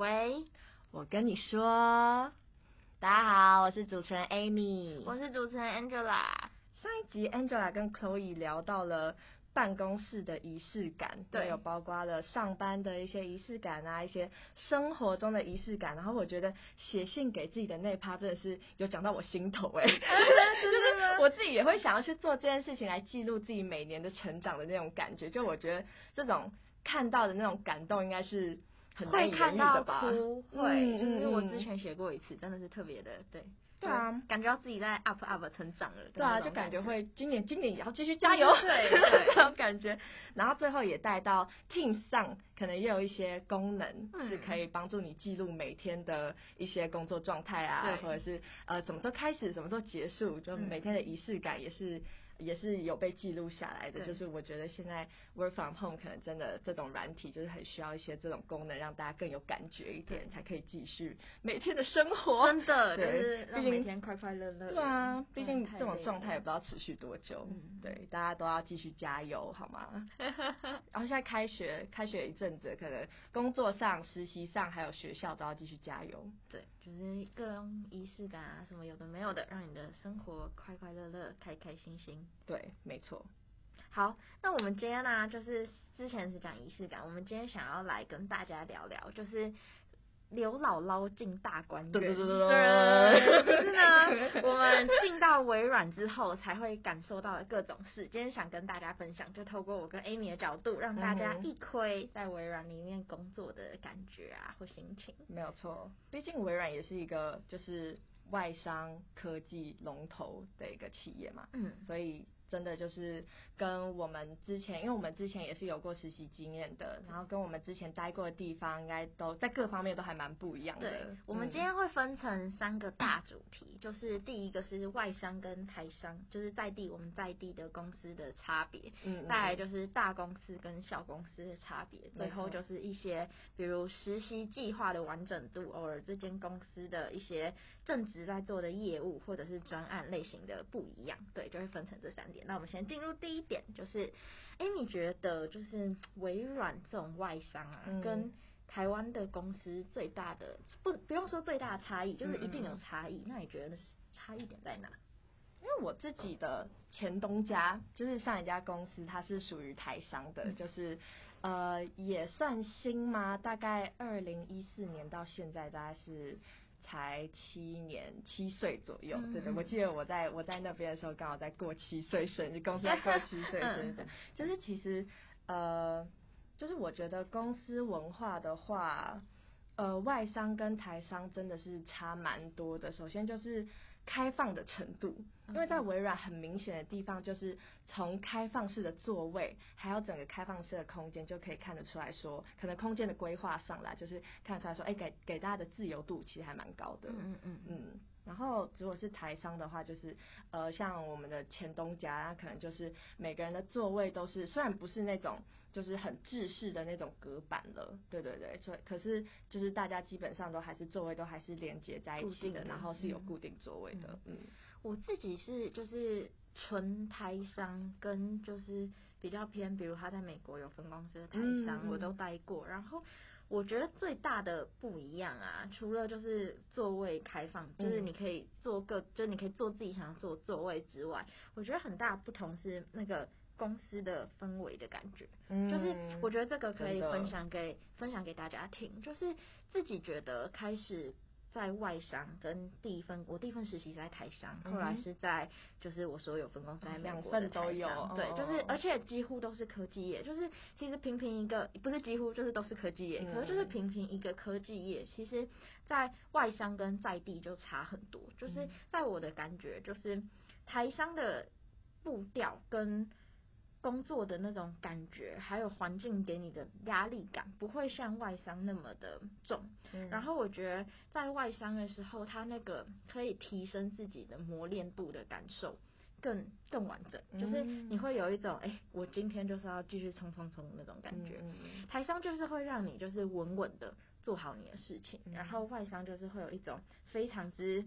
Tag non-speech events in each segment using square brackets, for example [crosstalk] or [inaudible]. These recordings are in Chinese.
喂，我跟你说，大家好，我是主持人 Amy，我是主持人 Angela。上一集 Angela 跟 Chloe 聊到了办公室的仪式感，对，有包括了上班的一些仪式感啊，一些生活中的仪式感。然后我觉得写信给自己的那趴真的是有讲到我心头哎、[laughs] [laughs] 欸，就是我自己也会想要去做这件事情来记录自己每年的成长的那种感觉。就我觉得这种看到的那种感动应该是。会看到哭，会，就是我之前学过一次，真的是特别的，对，对啊，感觉到自己在 up up 成长了，对啊，就感觉会。今年今年也要继续加油，对，对，[laughs] 这种感觉，然后最后也带到 Teams 上，可能也有一些功能是可以帮助你记录每天的一些工作状态啊，或者是呃什么时候开始，什么时候结束，就每天的仪式感也是。也是有被记录下来的，就是我觉得现在 work from home 可能真的这种软体就是很需要一些这种功能，让大家更有感觉一点，才可以继续每天的生活。真的，对，让每天快快乐乐。对啊，毕竟这种状态也不知道持续多久。对，大家都要继续加油，好吗？[laughs] 然后现在开学，开学一阵子，可能工作上、实习上还有学校都要继续加油。对，就是各种仪式感啊，什么有的没有的，让你的生活快快乐乐、开开心心。对，没错。好，那我们今天呢、啊，就是之前是讲仪式感，我们今天想要来跟大家聊聊，就是刘姥姥进大观园。对对对对对。就是呢，我们进到微软之后，才会感受到的各种事。今天想跟大家分享，就透过我跟 Amy 的角度，让大家一窥在微软里面工作的感觉啊，或心情。没有错，毕竟微软也是一个就是外商科技龙头的一个企业嘛。嗯，所以。真的就是跟我们之前，因为我们之前也是有过实习经验的，然后跟我们之前待过的地方，应该都在各方面都还蛮不一样的。对，我们今天会分成三个大主题，嗯、[coughs] 就是第一个是外商跟台商，就是在地我们在地的公司的差别，嗯，再来就是大公司跟小公司的差别，嗯、最后就是一些比如实习计划的完整度，偶尔这间公司的一些正职在做的业务或者是专案类型的不一样，对，就会分成这三点。那我们先进入第一点，就是，哎，你觉得就是微软这种外商啊，嗯、跟台湾的公司最大的不不用说最大的差异，就是一定有差异。嗯、那你觉得差异点在哪？因为我自己的前东家就是上一家公司，它是属于台商的，嗯、就是呃也算新嘛，大概二零一四年到现在大概是。才七年七岁左右，嗯、对的，我记得我在我在那边的时候，刚好在过七岁生日，公司在过七岁生日，[laughs] 就是其实呃，就是我觉得公司文化的话，呃，外商跟台商真的是差蛮多的。首先就是。开放的程度，因为在微软很明显的地方，就是从开放式的座位，还有整个开放式的空间，就可以看得出来说，可能空间的规划上来，就是看得出来说，哎，给给大家的自由度其实还蛮高的。嗯嗯嗯。然后如果是台商的话，就是呃，像我们的前东家，可能就是每个人的座位都是，虽然不是那种就是很制式的那种隔板了，对对对，所以可是就是大家基本上都还是座位都还是连接在一起的，的然后是有固定座位的。嗯，嗯我自己是就是纯台商跟就是比较偏，比如他在美国有分公司的台商，嗯、我都待过，然后。我觉得最大的不一样啊，除了就是座位开放，就是你可以坐个，就是你可以坐自己想要坐座位之外，我觉得很大的不同是那个公司的氛围的感觉，就是我觉得这个可以分享给分享给大家听，就是自己觉得开始。在外商跟第一份，我第一份实习是在台商，后来是在就是我所有分公司在美国的台商，都有，对，就是而且几乎都是科技业，就是其实平平一个不是几乎就是都是科技业，可是就是平平一个科技业，其实在外商跟在地就差很多，就是在我的感觉就是台商的步调跟。工作的那种感觉，还有环境给你的压力感，不会像外商那么的重。嗯、然后我觉得在外商的时候，他那个可以提升自己的磨练度的感受更更完整，就是你会有一种哎、欸，我今天就是要继续冲冲冲的那种感觉。嗯、台商就是会让你就是稳稳的做好你的事情，然后外商就是会有一种非常之。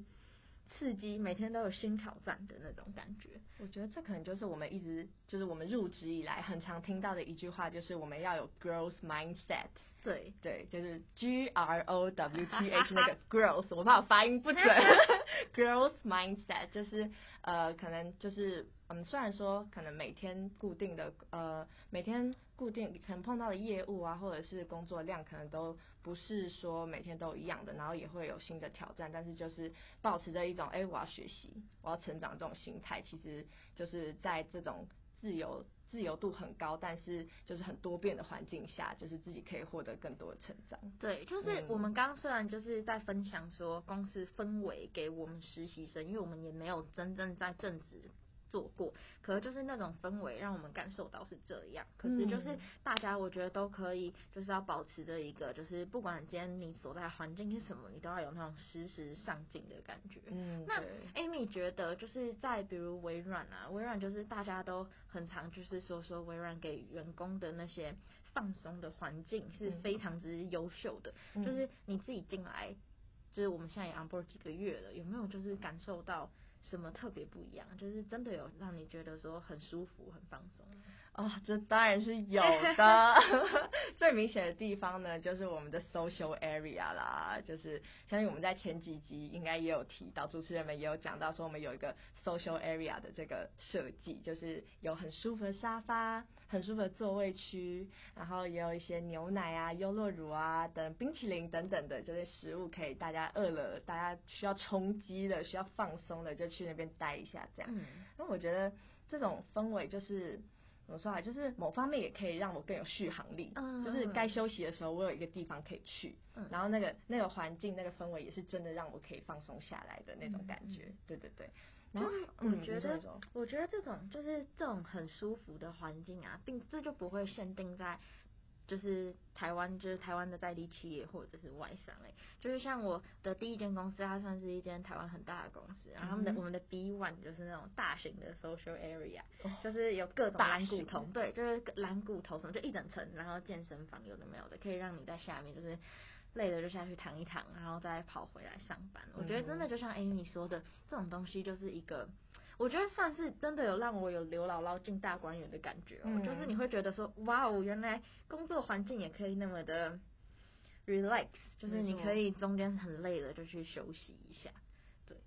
刺激，每天都有新挑战的那种感觉。我觉得这可能就是我们一直就是我们入职以来很常听到的一句话，就是我们要有 growth mindset。对对，就是 G R O W T H 那个 [laughs] growth，我怕我发音不准。[laughs] [laughs] growth mindset 就是呃，可能就是嗯，虽然说可能每天固定的呃，每天固定可能碰到的业务啊，或者是工作量，可能都不是说每天都一样的，然后也会有新的挑战，但是就是保持着一种哎、欸，我要学习，我要成长这种心态，其实就是在这种自由。自由度很高，但是就是很多变的环境下，就是自己可以获得更多的成长。对，就是我们刚刚虽然就是在分享说公司氛围给我们实习生，因为我们也没有真正在正职。做过，可是就是那种氛围让我们感受到是这样。可是就是大家，我觉得都可以，就是要保持着一个，就是不管今天你所在环境是什么，你都要有那种时时上进的感觉。嗯，那 Amy 觉得就是在比如微软啊，微软就是大家都很常就是说说微软给员工的那些放松的环境是非常之优秀的。嗯，就是你自己进来，就是我们现在也 on board 几个月了，有没有就是感受到？什么特别不一样？就是真的有让你觉得说很舒服、很放松。哦，这当然是有的。[laughs] 最明显的地方呢，就是我们的 social area 啦，就是相信我们在前几集应该也有提到，主持人们也有讲到说，我们有一个 social area 的这个设计，就是有很舒服的沙发、很舒服的座位区，然后也有一些牛奶啊、优酪乳啊等冰淇淋等等的，就是食物可以大家饿了，大家需要充饥的、需要放松的，就去那边待一下这样。嗯，那我觉得这种氛围就是。怎么说啊？就是某方面也可以让我更有续航力。嗯，就是该休息的时候，我有一个地方可以去。嗯，然后那个那个环境、那个氛围也是真的让我可以放松下来的那种感觉。嗯、对对对。就是我觉得，嗯、我觉得这种就是这种很舒服的环境啊，并这就不会限定在。就是台湾，就是台湾的在地企业或者是外商诶，就是像我的第一间公司，它算是一间台湾很大的公司，然后他们的、嗯、我们的 B one 就是那种大型的 social area，、哦、就是有各种蓝骨头，对，就是蓝骨头什么，就一整层，然后健身房有的没有的，可以让你在下面就是累了就下去躺一躺，然后再跑回来上班。嗯、我觉得真的就像 Amy 说的，这种东西就是一个。我觉得算是真的有让我有刘姥姥进大观园的感觉哦，嗯、就是你会觉得说，哇哦，原来工作环境也可以那么的 relax，就是你可以中间很累了就去休息一下。对，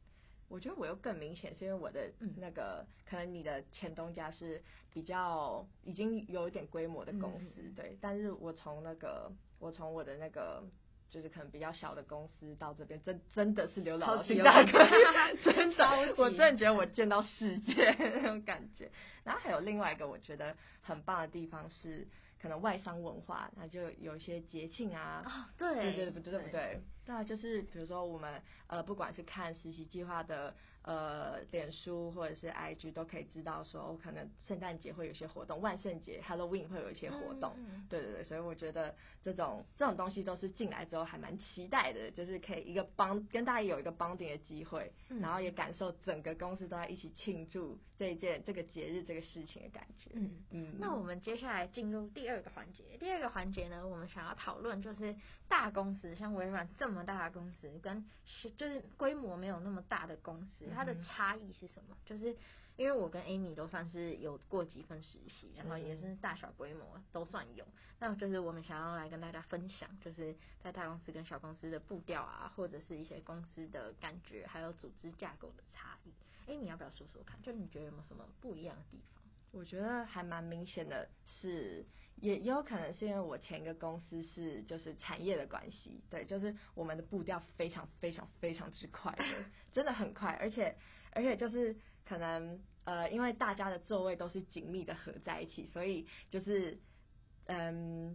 我觉得我又更明显，是因为我的那个、嗯、可能你的前东家是比较已经有一点规模的公司，嗯、对，但是我从那个我从我的那个。就是可能比较小的公司到这边，真真的是刘姥姥进大哥，[laughs] 真的，我真的觉得我见到世界 [laughs] 那种感觉。然后还有另外一个我觉得很棒的地方是，可能外商文化，那就有一些节庆啊，哦、对，对对不对对不对？对啊，就是比如说我们呃，不管是看实习计划的。呃，脸书或者是 IG 都可以知道说，可能圣诞节会有一些活动，万圣节 Halloween 会有一些活动，嗯、对对对，所以我觉得这种这种东西都是进来之后还蛮期待的，就是可以一个帮跟大家有一个 bonding 的机会，嗯、然后也感受整个公司都在一起庆祝这一件这个节日这个事情的感觉。嗯嗯。嗯，那我们接下来进入第二个环节，第二个环节呢，我们想要讨论就是大公司，像微软这么大的公司，跟就是规模没有那么大的公司。它的差异是什么？就是因为我跟 Amy 都算是有过几份实习，然后也是大小规模都算有。那就是我们想要来跟大家分享，就是在大公司跟小公司的步调啊，或者是一些公司的感觉，还有组织架构的差异。Amy 要不要说说看？就你觉得有没有什么不一样的地方？我觉得还蛮明显的是，也也有可能是因为我前一个公司是就是产业的关系，对，就是我们的步调非常非常非常之快的，[laughs] 真的很快，而且。而且就是可能呃，因为大家的座位都是紧密的合在一起，所以就是嗯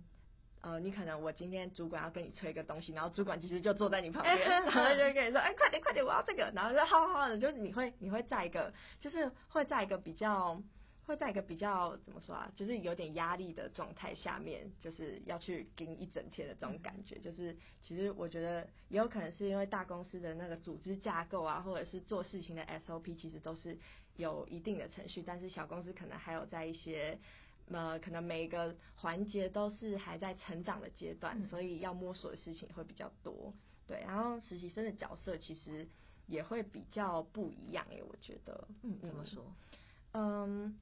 呃，你可能我今天主管要跟你催一个东西，然后主管其实就坐在你旁边，[laughs] 然后就跟你说，哎，快点快点，我要这个，然后就好好好的，就是你会你会在一个就是会在一个比较。会在一个比较怎么说啊，就是有点压力的状态下面，就是要去盯一整天的这种感觉。就是其实我觉得也有可能是因为大公司的那个组织架构啊，或者是做事情的 SOP，其实都是有一定的程序。但是小公司可能还有在一些呃，可能每一个环节都是还在成长的阶段，所以要摸索的事情会比较多。对，然后实习生的角色其实。也会比较不一样耶，我觉得。嗯，怎么说？嗯，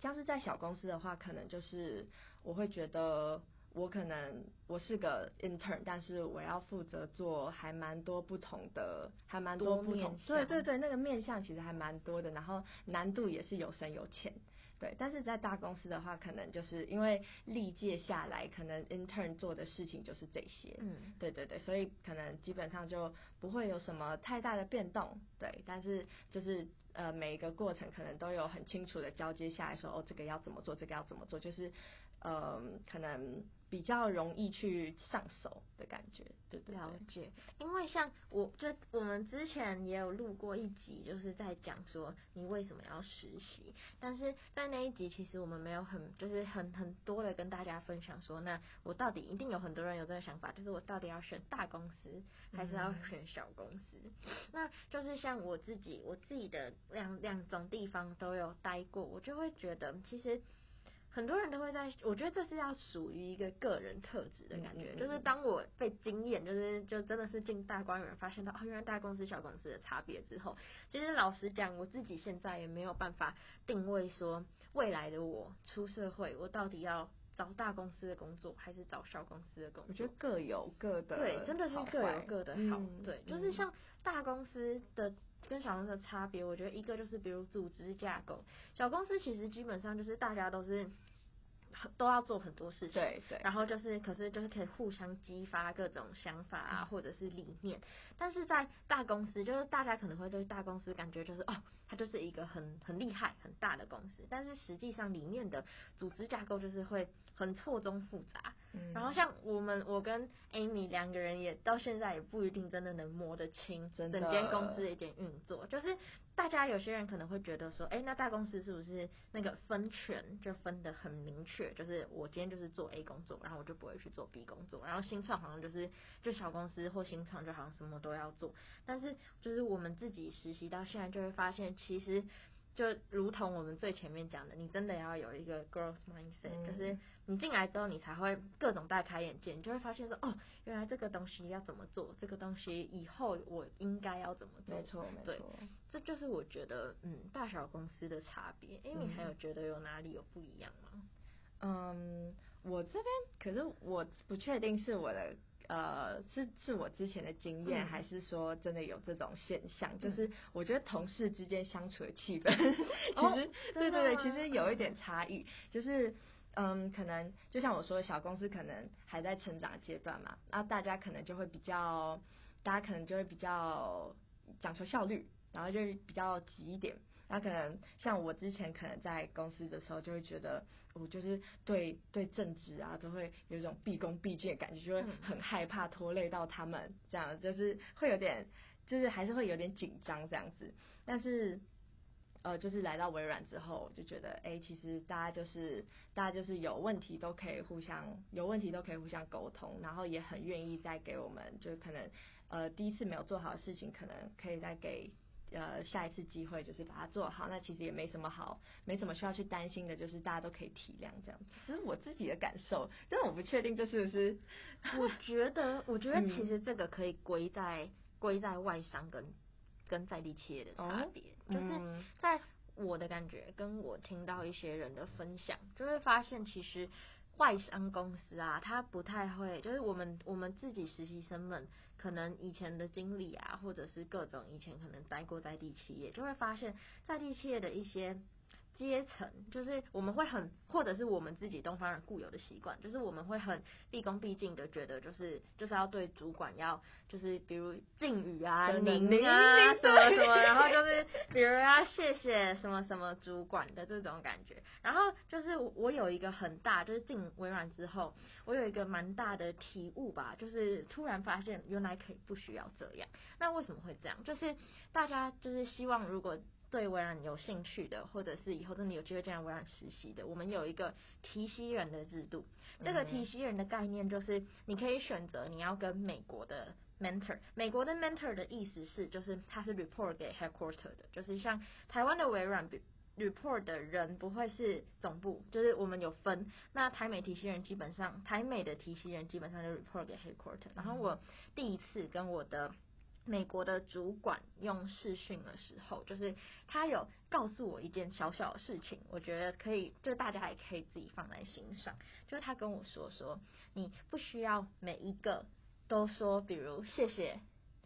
像是在小公司的话，可能就是我会觉得。我可能我是个 intern，但是我要负责做还蛮多不同的，还蛮多不同。对对对，那个面向其实还蛮多的，然后难度也是有深有浅。对，但是在大公司的话，可能就是因为历届下来，可能 intern 做的事情就是这些。嗯，对对对，所以可能基本上就不会有什么太大的变动。对，但是就是呃每一个过程可能都有很清楚的交接下来说，哦，这个要怎么做，这个要怎么做，就是。嗯，可能比较容易去上手的感觉，对对对。了解，因为像我，就我们之前也有录过一集，就是在讲说你为什么要实习。但是在那一集，其实我们没有很，就是很很多的跟大家分享说，那我到底一定有很多人有这个想法，就是我到底要选大公司还是要选小公司？嗯、那就是像我自己，我自己的两两种地方都有待过，我就会觉得其实。很多人都会在，我觉得这是要属于一个个人特质的感觉。就是当我被惊艳，就是就真的是进大观园，发现到哦，原来大公司小公司的差别之后，其实老实讲，我自己现在也没有办法定位说未来的我出社会，我到底要找大公司的工作还是找小公司的工作？我觉得各有各的，对，真的是各有各的好。对，就是像大公司的。跟小公司的差别，我觉得一个就是比如组织架构，小公司其实基本上就是大家都是都要做很多事情，对对，然后就是可是就是可以互相激发各种想法啊，或者是理念，但是在大公司就是大家可能会对大公司感觉就是哦，它就是一个很很厉害很大的公司，但是实际上里面的组织架构就是会很错综复杂。嗯、然后像我们，我跟 Amy 两个人也到现在也不一定真的能摸得清整间公司的一点运作。就是大家有些人可能会觉得说，哎，那大公司是不是那个分权就分得很明确？就是我今天就是做 A 工作，然后我就不会去做 B 工作。然后新创好像就是就小公司或新创就好像什么都要做。但是就是我们自己实习到现在就会发现，其实。就如同我们最前面讲的，你真的要有一个 growth mindset，、嗯、就是你进来之后，你才会各种大开眼界，你就会发现说，哦，原来这个东西要怎么做，这个东西以后我应该要怎么做。没错，对，这就是我觉得，嗯，大小公司的差别。哎、欸，你还有觉得有哪里有不一样吗？嗯，我这边可是我不确定是我的。呃，是是我之前的经验，嗯、还是说真的有这种现象？嗯、就是我觉得同事之间相处的气氛，嗯、其实、哦、对对对，其实有一点差异。就是嗯，可能就像我说的，小公司可能还在成长阶段嘛，那大家可能就会比较，大家可能就会比较讲求效率，然后就比较急一点。那可能像我之前可能在公司的时候，就会觉得我就是对对政治啊，都会有一种毕恭毕敬的感觉，就会很害怕拖累到他们，这样就是会有点，就是还是会有点紧张这样子。但是呃，就是来到微软之后，就觉得哎、欸，其实大家就是大家就是有问题都可以互相有问题都可以互相沟通，然后也很愿意再给我们，就可能呃第一次没有做好的事情，可能可以再给。呃，下一次机会就是把它做好，那其实也没什么好，没什么需要去担心的，就是大家都可以体谅这样子。这是我自己的感受，但我不确定这是不是。[laughs] 我觉得，我觉得其实这个可以归在归、嗯、在外商跟跟在地企业的差别，哦、就是在我的感觉，跟我听到一些人的分享，就会发现其实。外商公司啊，他不太会，就是我们我们自己实习生们，可能以前的经历啊，或者是各种以前可能待过在地企业，就会发现在地企业的一些。阶层就是我们会很，或者是我们自己东方人固有的习惯，就是我们会很毕恭毕敬的觉得，就是就是要对主管要就是比如敬语啊、您啊什么什么，然后就是比如要谢谢什么什么主管的这种感觉。然后就是我有一个很大，就是进微软之后，我有一个蛮大的体悟吧，就是突然发现原来可以不需要这样。那为什么会这样？就是大家就是希望如果。对微软有兴趣的，或者是以后真的有机会这样微软实习的，我们有一个提息人的制度。这个提息人的概念就是，你可以选择你要跟美国的 mentor。美国的 mentor 的意思是，就是他是 report 给 headquarter 的，就是像台湾的微软 report 的人不会是总部，就是我们有分。那台美提息人基本上，台美的提息人基本上就 report 给 headquarter。然后我第一次跟我的美国的主管用视讯的时候，就是他有告诉我一件小小的事情，我觉得可以，就大家也可以自己放在心上。就是他跟我说说，你不需要每一个都说，比如谢谢。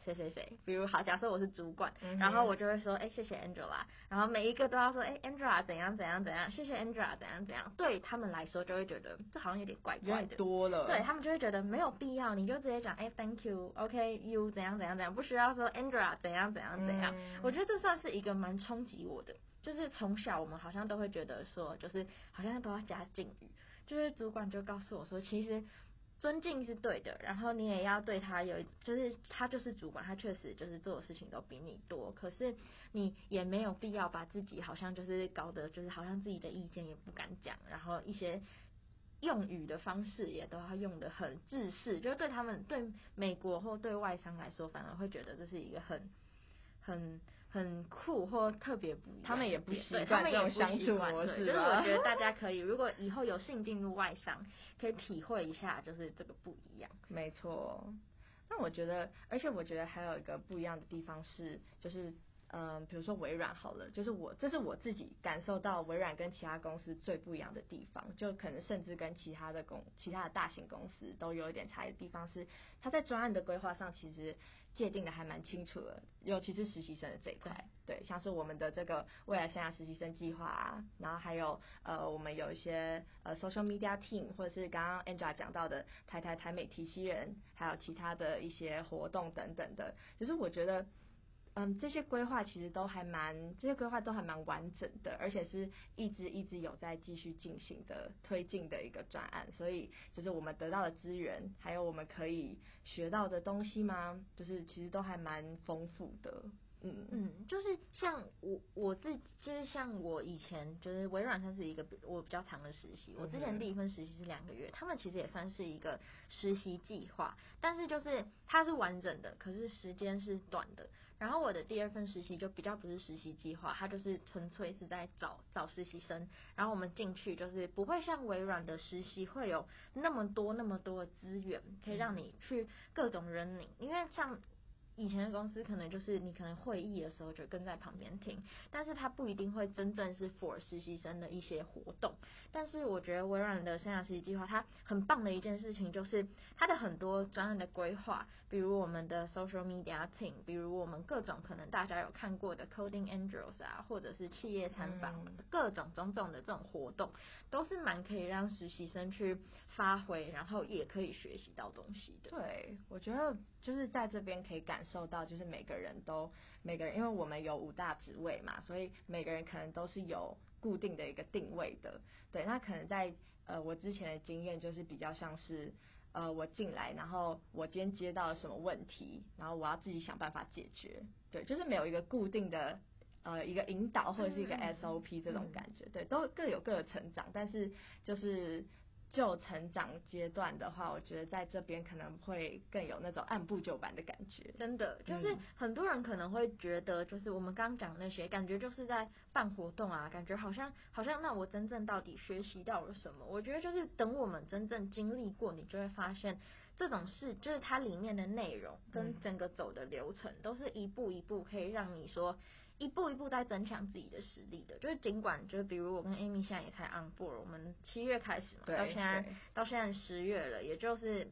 谁谁谁，比如好，假设我是主管，嗯、然后我就会说，哎、欸，谢谢 Angela，然后每一个都要说，哎、欸，Angela 怎样怎样怎样，谢谢 Angela 怎样怎样，对他们来说就会觉得这好像有点怪怪的，多了，对他们就会觉得没有必要，你就直接讲，哎、欸，Thank you，OK，you、okay, 怎样怎样怎样，不需要说 Angela 怎样怎样怎样，嗯、我觉得这算是一个蛮冲击我的，就是从小我们好像都会觉得说，就是好像都要加敬语，就是主管就告诉我说，其实。尊敬是对的，然后你也要对他有，就是他就是主管，他确实就是做的事情都比你多，可是你也没有必要把自己好像就是搞得就是好像自己的意见也不敢讲，然后一些用语的方式也都要用得很制式，就是对他们对美国或对外商来说，反而会觉得这是一个很很。很酷或特别不一样，他们也不习惯这种相处模式。就是我觉得大家可以，如果以后有幸进入外商，可以体会一下，就是这个不一样。没错。那我觉得，而且我觉得还有一个不一样的地方是，就是嗯，比如说微软好了，就是我这是我自己感受到微软跟其他公司最不一样的地方，就可能甚至跟其他的公、其他的大型公司都有一点差异的地方是，它在专案的规划上其实。界定的还蛮清楚的，尤其是实习生的这一块，对，像是我们的这个未来生涯实习生计划啊，然后还有呃，我们有一些呃 social media team，或者是刚刚 Angela 讲到的台台台美提西人，还有其他的一些活动等等的，就是我觉得。嗯，这些规划其实都还蛮，这些规划都还蛮完整的，而且是一直一直有在继续进行的推进的一个专案，所以就是我们得到的资源，还有我们可以学到的东西吗，就是其实都还蛮丰富的。嗯嗯，就是像我我自己，就是像我以前就是微软算是一个我比较长的实习，我之前第一份实习是两个月，他们其实也算是一个实习计划，但是就是它是完整的，可是时间是短的。然后我的第二份实习就比较不是实习计划，它就是纯粹是在找找实习生，然后我们进去就是不会像微软的实习会有那么多那么多的资源可以让你去各种人领，因为像。以前的公司可能就是你可能会议的时候就跟在旁边听，但是它不一定会真正是 for 实习生的一些活动。但是我觉得微软的生涯实习计划它很棒的一件事情就是它的很多专案的规划，比如我们的 social media team，比如我们各种可能大家有看过的 Coding Angels 啊，或者是企业参访，各种种种的这种活动，都是蛮可以让实习生去发挥，然后也可以学习到东西的。对，我觉得就是在这边可以感。感受到就是每个人都每个人，因为我们有五大职位嘛，所以每个人可能都是有固定的一个定位的。对，那可能在呃我之前的经验就是比较像是呃我进来，然后我今天接到了什么问题，然后我要自己想办法解决。对，就是没有一个固定的呃一个引导或者是一个 SOP 这种感觉。对，都各有各的成长，但是就是。就成长阶段的话，我觉得在这边可能会更有那种按部就班的感觉。真的，就是很多人可能会觉得，就是我们刚讲那些，感觉就是在办活动啊，感觉好像好像那我真正到底学习到了什么？我觉得就是等我们真正经历过，你就会发现这种事，就是它里面的内容跟整个走的流程，都是一步一步可以让你说。一步一步在增强自己的实力的，就是尽管就是比如我跟 Amy 现在也才 on board，我们七月开始嘛，到现在到现在十月了，也就是。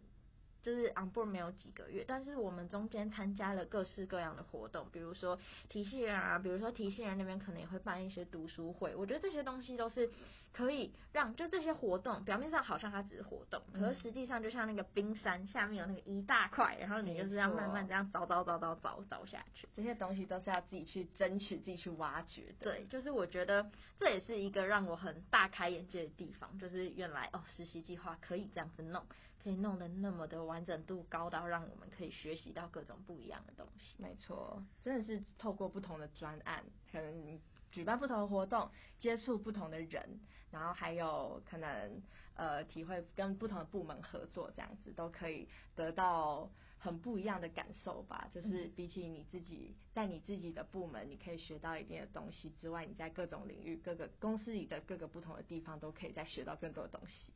就是 on board 没有几个月，但是我们中间参加了各式各样的活动，比如说提系人啊，比如说提系人那边可能也会办一些读书会，我觉得这些东西都是可以让就这些活动表面上好像它只是活动，可是实际上就像那个冰山下面有那个一大块，然后你就是这样慢慢这样凿凿凿凿凿凿下去，这些东西都是要自己去争取、自己去挖掘的。对，就是我觉得这也是一个让我很大开眼界的地方，就是原来哦，实习计划可以这样子弄。可以弄得那么的完整度高到让我们可以学习到各种不一样的东西。没错，真的是透过不同的专案，可能举办不同的活动，接触不同的人，然后还有可能呃体会跟不同的部门合作，这样子都可以得到很不一样的感受吧。就是比起你自己在你自己的部门，你可以学到一定的东西之外，你在各种领域、各个公司里的各个不同的地方都可以再学到更多的东西。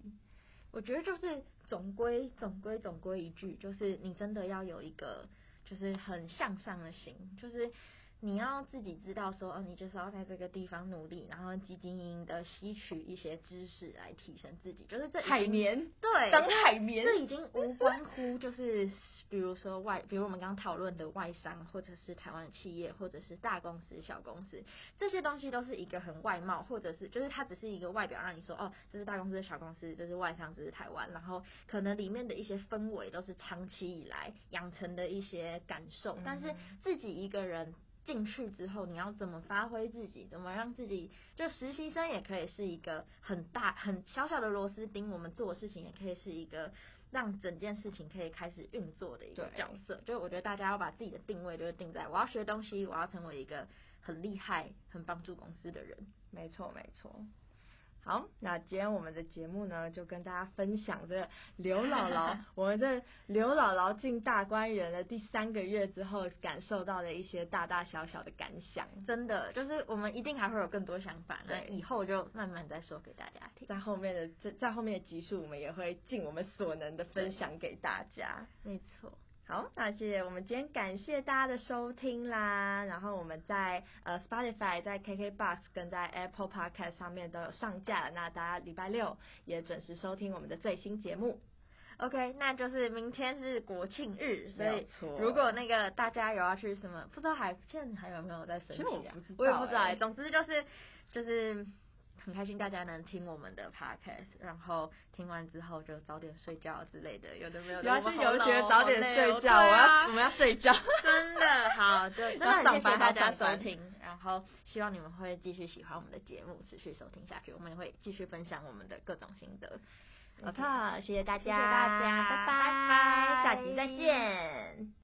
我觉得就是总归总归总归一句，就是你真的要有一个就是很向上的心，就是。你要自己知道说，哦，你就是要在这个地方努力，然后积极营营的吸取一些知识来提升自己，就是这海绵，对，当海绵，这已经无关乎就是，比如说外，比如我们刚刚讨论的外商，或者是台湾的企业，或者是大公司、小公司，这些东西都是一个很外貌，或者是就是它只是一个外表，让你说，哦，这是大公司、小公司，这是外商，这是台湾，然后可能里面的一些氛围都是长期以来养成的一些感受，但是自己一个人。进去之后，你要怎么发挥自己？怎么让自己就实习生也可以是一个很大很小小的螺丝钉？我们做的事情也可以是一个让整件事情可以开始运作的一个角色。就我觉得大家要把自己的定位就是定在我要学东西，我要成为一个很厉害、很帮助公司的人。没错，没错。好，那今天我们的节目呢，就跟大家分享这刘姥姥，[laughs] 我们这刘姥姥进大观园的第三个月之后，感受到的一些大大小小的感想。真的，就是我们一定还会有更多想法，那以后就慢慢再说给大家听。在后面的在在后面的集数，我们也会尽我们所能的分享给大家。没错。好，那谢谢我们今天感谢大家的收听啦。然后我们在呃 Spotify、在 KKBox 跟在 Apple Podcast 上面都有上架了。那大家礼拜六也准时收听我们的最新节目。OK，那就是明天是国庆日，所以如果那个大家有要去什么，不知道还现在还有没有在申请啊？我也不知道欸。总之就是就是。很开心大家能听我们的 podcast，然后听完之后就早点睡觉之类的，有的没有的。有些有学早点睡觉，我要我们要睡觉。真的好，就 [laughs] 真的很谢谢大家收听，然后希望你们会继续喜欢我们的节目，持续收听下去，我们也会继续分享我们的各种心得。好，谢谢大家，谢谢大家，拜拜，下集再见。